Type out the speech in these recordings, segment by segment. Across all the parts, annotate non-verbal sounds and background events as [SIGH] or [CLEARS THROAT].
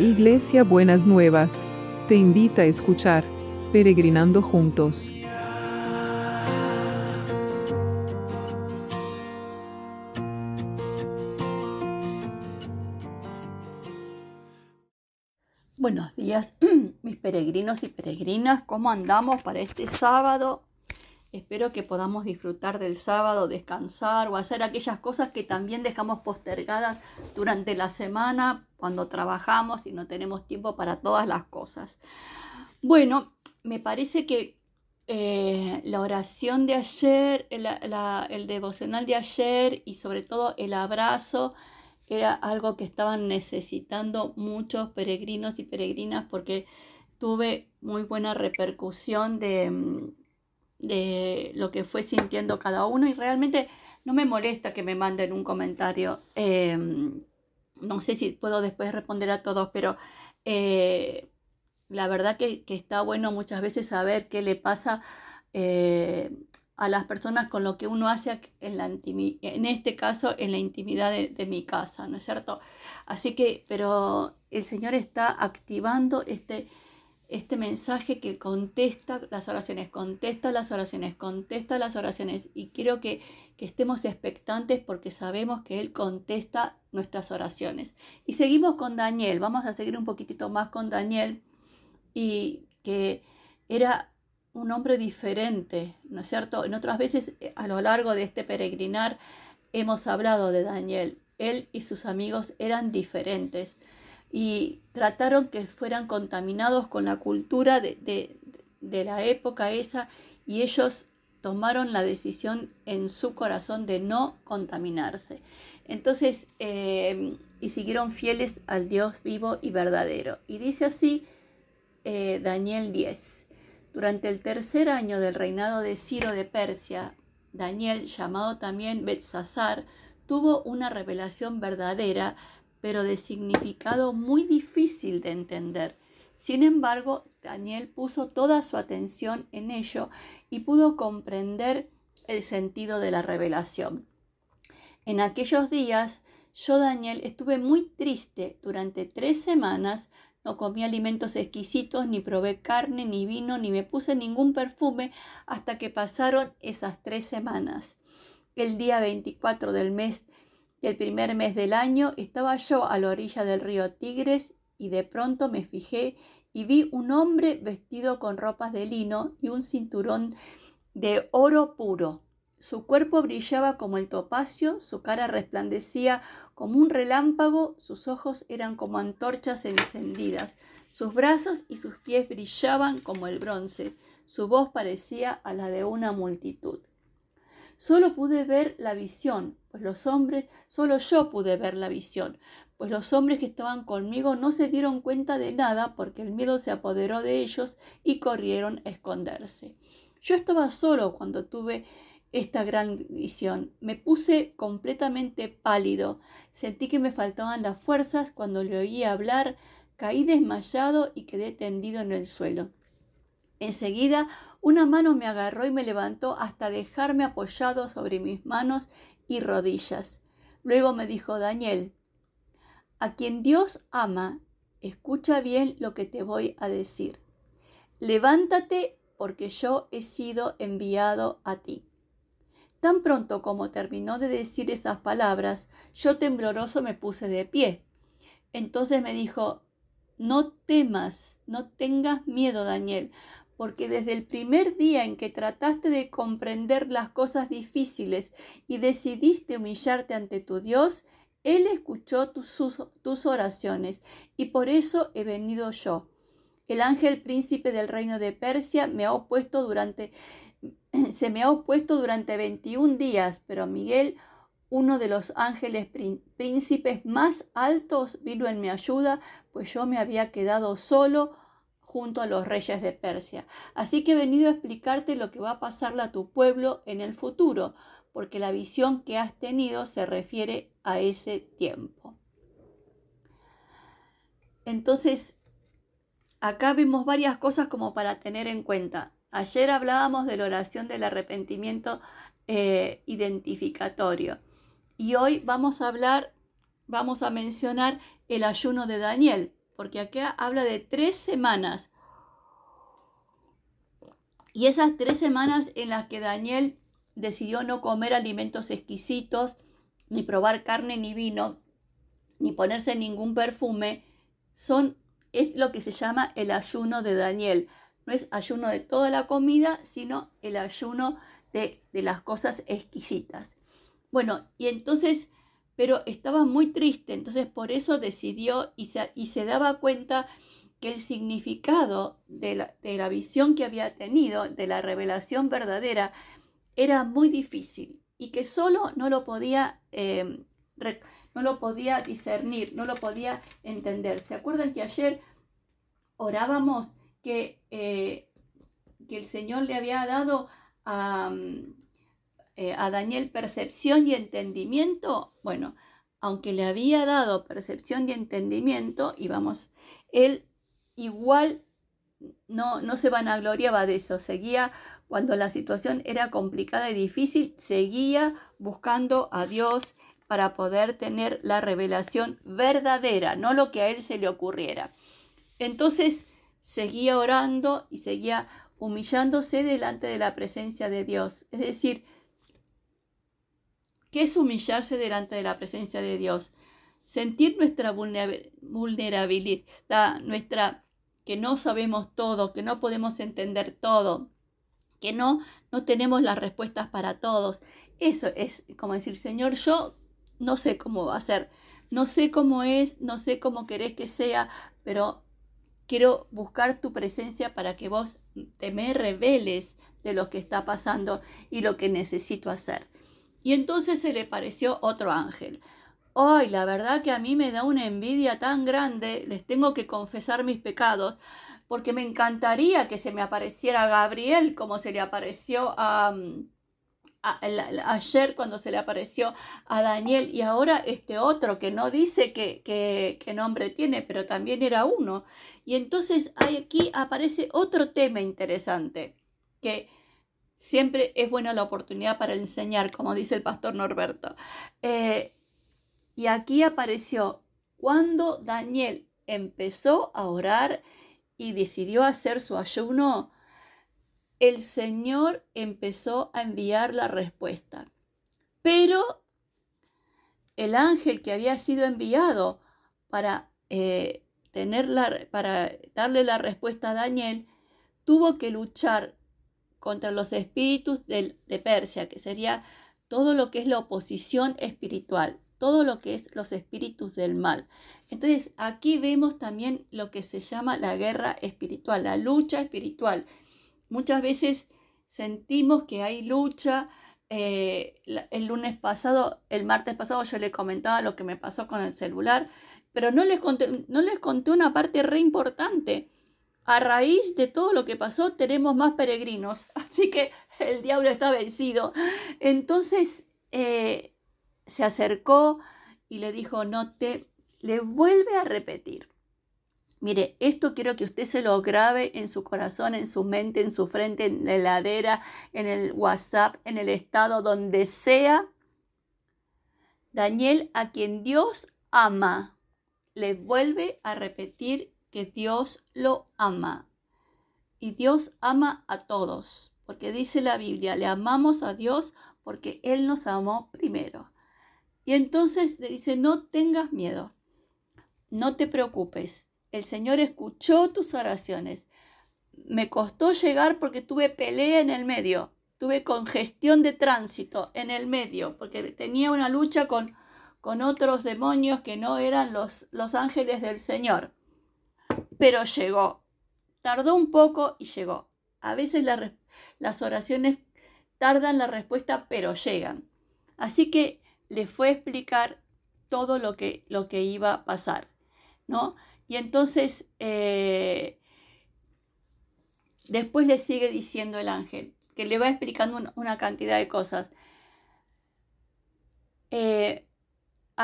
Iglesia Buenas Nuevas, te invita a escuchar Peregrinando Juntos. Buenos días, [CLEARS THROAT] mis peregrinos y peregrinas. ¿Cómo andamos para este sábado? Espero que podamos disfrutar del sábado, descansar o hacer aquellas cosas que también dejamos postergadas durante la semana cuando trabajamos y no tenemos tiempo para todas las cosas. Bueno, me parece que eh, la oración de ayer, el, el devocional de ayer y sobre todo el abrazo era algo que estaban necesitando muchos peregrinos y peregrinas porque tuve muy buena repercusión de, mm, de lo que fue sintiendo cada uno y realmente no me molesta que me manden un comentario. Em, no sé si puedo después responder a todos, pero eh, la verdad que, está bueno muchas veces saber qué le pasa eh, a las personas con lo que uno hace en, la en este caso en la intimidad de, de mi casa, ¿no es cierto? Así que, pero el Señor está activando este este mensaje que contesta las oraciones, contesta las oraciones, contesta las oraciones. Y quiero que, estemos expectantes porque sabemos que Él contesta nuestras oraciones. Y seguimos con Daniel, vamos a seguir un poquitito más con Daniel y que era un hombre diferente, ¿no es cierto? En otras veces eh, a lo largo de este peregrinar hemos hablado de Daniel. Él y sus amigos eran diferentes y trataron que fueran contaminados con la cultura de, la época esa y ellos tomaron la decisión en su corazón de no contaminarse. Entonces, eh, y siguieron fieles al Dios vivo y verdadero. Y dice así eh, Daniel 10. Durante el tercer año del reinado de Ciro de Persia, Daniel, llamado también Betsasar, tuvo una revelación verdadera pero de significado muy difícil de entender. Sin embargo, Daniel puso toda su atención en ello y pudo comprender el sentido de la revelación. En aquellos días, yo, Daniel, estuve muy triste durante tres semanas. No comí alimentos exquisitos, ni probé carne, ni vino, ni me puse ningún perfume hasta que pasaron esas tres semanas. El día 24 del mes el primer mes del año estaba yo a la orilla del río Tigres y de pronto me fijé y vi un hombre vestido con ropas de lino y un cinturón de oro puro. Su cuerpo brillaba como el topacio, su cara resplandecía como un relámpago, sus ojos eran como antorchas encendidas, sus brazos y sus pies brillaban como el bronce, su voz parecía a la de una multitud. Solo pude ver la visión, pues los hombres, solo yo pude ver la visión, pues los hombres que estaban conmigo no se dieron cuenta de nada porque el miedo se apoderó de ellos y corrieron a esconderse. Yo estaba solo cuando tuve esta gran visión. Me puse completamente pálido. Sentí que me faltaban las fuerzas cuando le oí hablar. Caí desmayado y quedé tendido en el suelo. Enseguida una mano me agarró y me levantó hasta dejarme apoyado sobre mis manos y rodillas. Luego me dijo Daniel, a quien Dios ama, escucha bien lo que te voy a decir. Levántate porque yo he sido enviado a ti. Tan pronto como terminó de decir esas palabras, yo tembloroso me puse de pie. Entonces me dijo, no temas, no tengas miedo, Daniel, porque desde el primer día en que trataste de comprender las cosas difíciles y decidiste humillarte ante tu Dios, Él escuchó tus, oraciones y por eso he venido yo. El ángel príncipe del reino de Persia me ha opuesto durante [CLEARS THROAT] se me ha opuesto durante 21 días, pero Miguel, uno de los ángeles príncipes más altos, vino en mi ayuda, pues yo me había quedado solo junto a los reyes de Persia. Así que he venido a explicarte lo que va a pasarle a tu pueblo en el futuro, porque la visión que has tenido se refiere a ese tiempo. Entonces, acá vemos varias cosas como para tener en cuenta. Ayer hablábamos de la oración del arrepentimiento eh, identificatorio y hoy vamos a hablar, vamos a mencionar el ayuno de Daniel, porque acá habla de tres semanas. Y esas tres semanas en las que Daniel decidió no comer alimentos exquisitos, ni probar carne ni vino, ni ponerse ningún perfume, son, es lo que se llama el ayuno de Daniel. No es ayuno de toda la comida, sino el ayuno de, de las cosas exquisitas. Bueno, y entonces, pero estaba muy triste, entonces por eso decidió y se, y se daba cuenta que el significado de la, de la visión que había tenido, de la revelación verdadera, era muy difícil y que solo no lo podía, eh, no lo podía discernir, no lo podía entender. ¿Se acuerdan que ayer orábamos que, eh, que el Señor le había dado a, eh, a Daniel percepción y entendimiento? Bueno, aunque le había dado percepción y entendimiento, y vamos, él igual no, no se vanagloriaba de eso, seguía cuando la situación era complicada y difícil, seguía buscando a Dios para poder tener la revelación verdadera, no lo que a él se le ocurriera. Entonces seguía orando y seguía humillándose delante de la presencia de Dios. Es decir, ¿Qué es humillarse delante de la presencia de Dios? Sentir nuestra vulnerabilidad, nuestra que no sabemos todo, que no podemos entender todo, que no, no tenemos las respuestas para todos. Eso es como decir, Señor, yo no sé cómo va a ser, no sé cómo es, no sé cómo querés que sea, pero quiero buscar tu presencia para que vos te me reveles de lo que está pasando y lo que necesito hacer. Y entonces se le pareció otro ángel. Ay, la verdad que a mí me da una envidia tan grande, les tengo que confesar mis pecados, porque me encantaría que se me apareciera Gabriel como se le apareció a, ayer cuando se le apareció a Daniel y ahora este otro que no dice qué que, nombre tiene, pero también era uno. Y entonces aquí aparece otro tema interesante, que siempre es buena la oportunidad para enseñar, como dice el pastor Norberto. Eh, y aquí apareció cuando Daniel empezó a orar y decidió hacer su ayuno, el Señor empezó a enviar la respuesta. Pero el ángel que había sido enviado para, eh, para darle la respuesta a Daniel, tuvo que luchar contra los espíritus de, Persia, que sería todo lo que es la oposición espiritual, todo lo que es los espíritus del mal. Entonces aquí vemos también lo que se llama la guerra espiritual, la lucha espiritual. Muchas veces sentimos que hay lucha. Eh, el lunes pasado, el martes pasado yo le comentaba lo que me pasó con el celular, pero no les conté, no les conté una parte re importante a raíz de todo lo que pasó tenemos más peregrinos, [LAUGHS] así que el diablo está vencido. Entonces eh, se acercó y le dijo, no te, le vuelve a repetir. Mire, esto quiero que usted se lo grabe en su corazón, en su mente, en su frente, en la heladera, en el WhatsApp, en el estado donde sea. Daniel, a quien Dios ama, le vuelve a repetir que Dios lo ama. Y Dios ama a todos, porque dice la Biblia, le amamos a Dios porque Él nos amó primero. Y entonces le dice, no tengas miedo, no te preocupes, el Señor escuchó tus oraciones. Me costó llegar porque tuve pelea en el medio, tuve congestión de tránsito en el medio, porque tenía una lucha con, con otros demonios que no eran los, los ángeles del Señor pero llegó. Tardó un poco y llegó. A veces las oraciones tardan la respuesta, pero llegan. Así que le fue a explicar todo lo que, lo que iba a pasar, ¿no? Y entonces, eh, después le sigue diciendo el ángel, que le va explicando una, cantidad de cosas. Eh,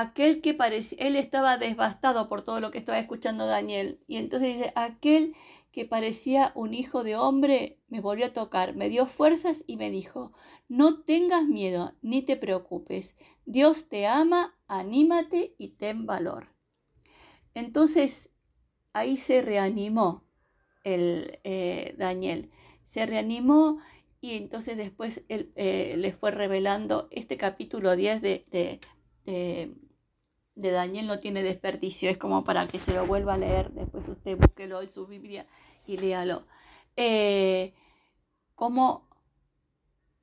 aquel que parecía, él estaba devastado por todo lo que estaba escuchando Daniel. Y entonces dice, aquel que parecía un hijo de hombre me volvió a tocar, me dio fuerzas y me dijo, no tengas miedo ni te preocupes, Dios te ama, anímate y ten valor. Entonces, ahí se reanimó el eh, Daniel. Se reanimó y entonces después él, eh, le fue revelando este capítulo 10 de, de, Daniel no tiene desperdicio, es como para que se lo vuelva a leer, después usted búsquelo en su Biblia y léalo. Eh, cómo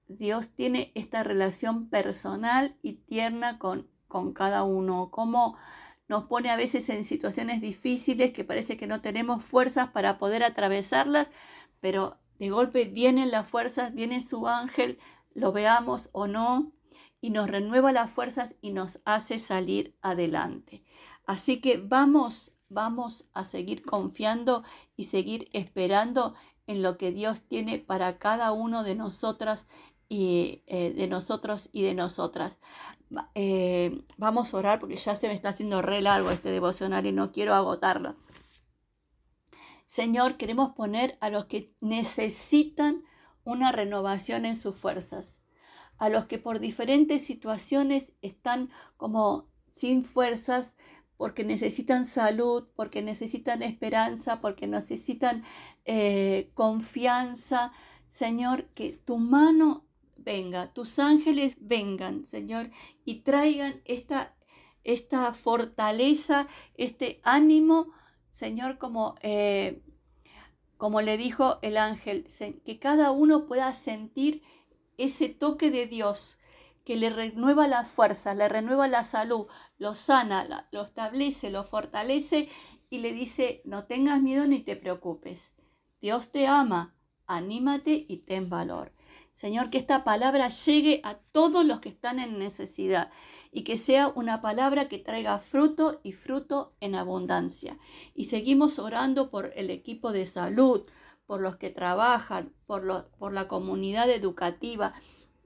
Dios tiene esta relación personal y tierna con, con cada uno, cómo nos pone a veces en situaciones difíciles que parece que no tenemos fuerzas para poder atravesarlas, pero de golpe vienen las fuerzas, viene su ángel, lo veamos o no, y nos renueva las fuerzas y nos hace salir adelante. Así que vamos, vamos a seguir confiando y seguir esperando en lo que Dios tiene para cada uno de nosotras y eh, de nosotros y de nosotras. Eh, vamos a orar porque ya se me está haciendo re largo este devocional y no quiero agotarlo. Señor, queremos poner a los que necesitan una renovación en sus fuerzas, a los que por diferentes situaciones están como sin fuerzas, porque necesitan salud, porque necesitan esperanza, porque necesitan eh, confianza. Señor, que tu mano venga, tus ángeles vengan, Señor, y traigan esta, esta fortaleza, este ánimo, Señor, como, eh, como le dijo el ángel, que cada uno pueda sentir ese toque de Dios que le renueva la fuerza, le renueva la salud, lo sana, lo establece, lo fortalece y le dice, no tengas miedo ni te preocupes. Dios te ama, anímate y ten valor. Señor, que esta palabra llegue a todos los que están en necesidad y que sea una palabra que traiga fruto y fruto en abundancia. Y seguimos orando por el equipo de salud, por los que trabajan, por, por la comunidad educativa,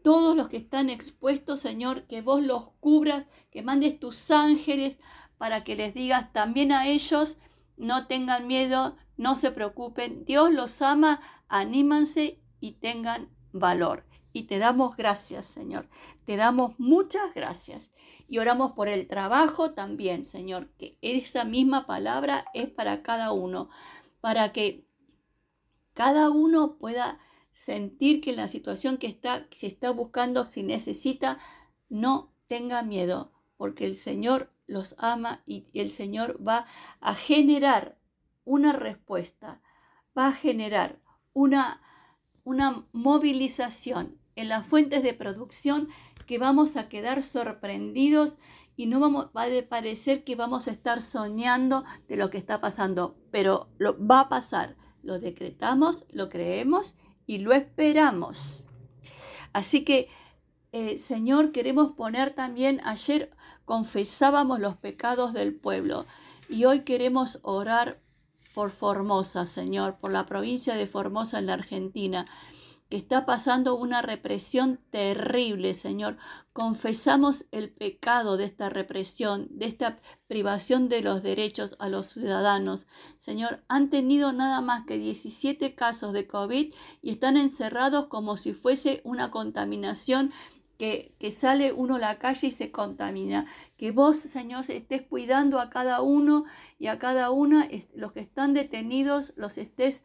todos los que están expuestos, Señor, que vos los cubras, que mandes tus ángeles para que les digas también a ellos, no tengan miedo, no se preocupen, Dios los ama, anímanse y tengan valor. Y te damos gracias, Señor. Te damos muchas gracias. Y oramos por el trabajo también, Señor, que esa misma palabra es para cada uno, para que cada uno pueda sentir que la situación que está, se está buscando, si necesita, no tenga miedo, porque el Señor los ama y el Señor va a generar una respuesta, va a generar una una movilización en las fuentes de producción que vamos a quedar sorprendidos y no vamos, va a parecer que vamos a estar soñando de lo que está pasando, pero lo va a pasar. Lo decretamos, lo creemos y lo esperamos. Así que, eh, Señor, queremos poner también, ayer confesábamos los pecados del pueblo y hoy queremos orar por Formosa, Señor, por la provincia de Formosa en la Argentina, que está pasando una represión terrible, Señor. Confesamos el pecado de esta represión, de esta privación de los derechos a los ciudadanos. Señor, han tenido nada más que 17 casos de COVID y están encerrados como si fuese una contaminación que, sale uno a la calle y se contamina. Que vos, Señor, estés cuidando a cada uno y a cada una, los que están detenidos, los estés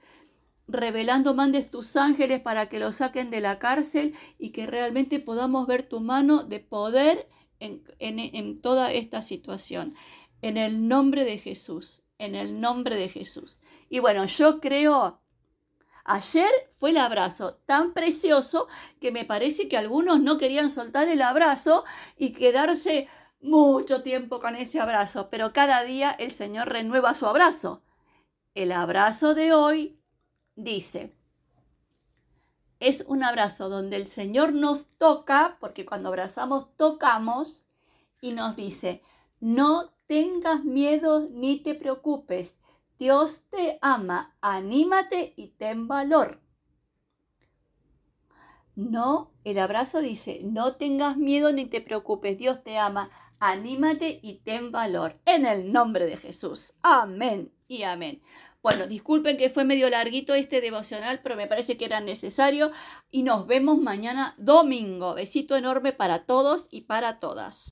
revelando, mandes tus ángeles para que los saquen de la cárcel y que realmente podamos ver tu mano de poder en, en toda esta situación. En el nombre de Jesús, en el nombre de Jesús. Y bueno, yo creo Ayer fue el abrazo tan precioso que me parece que algunos no querían soltar el abrazo y quedarse mucho tiempo con ese abrazo, pero cada día el Señor renueva su abrazo. El abrazo de hoy dice, es un abrazo donde el Señor nos toca, porque cuando abrazamos tocamos, y nos dice, no tengas miedo ni te preocupes, Dios te ama, anímate y ten valor. No, el abrazo dice, no tengas miedo ni te preocupes, Dios te ama, anímate y ten valor. En el nombre de Jesús. Amén y amén. Bueno, disculpen que fue medio larguito este devocional, pero me parece que era necesario y nos vemos mañana domingo. Besito enorme para todos y para todas.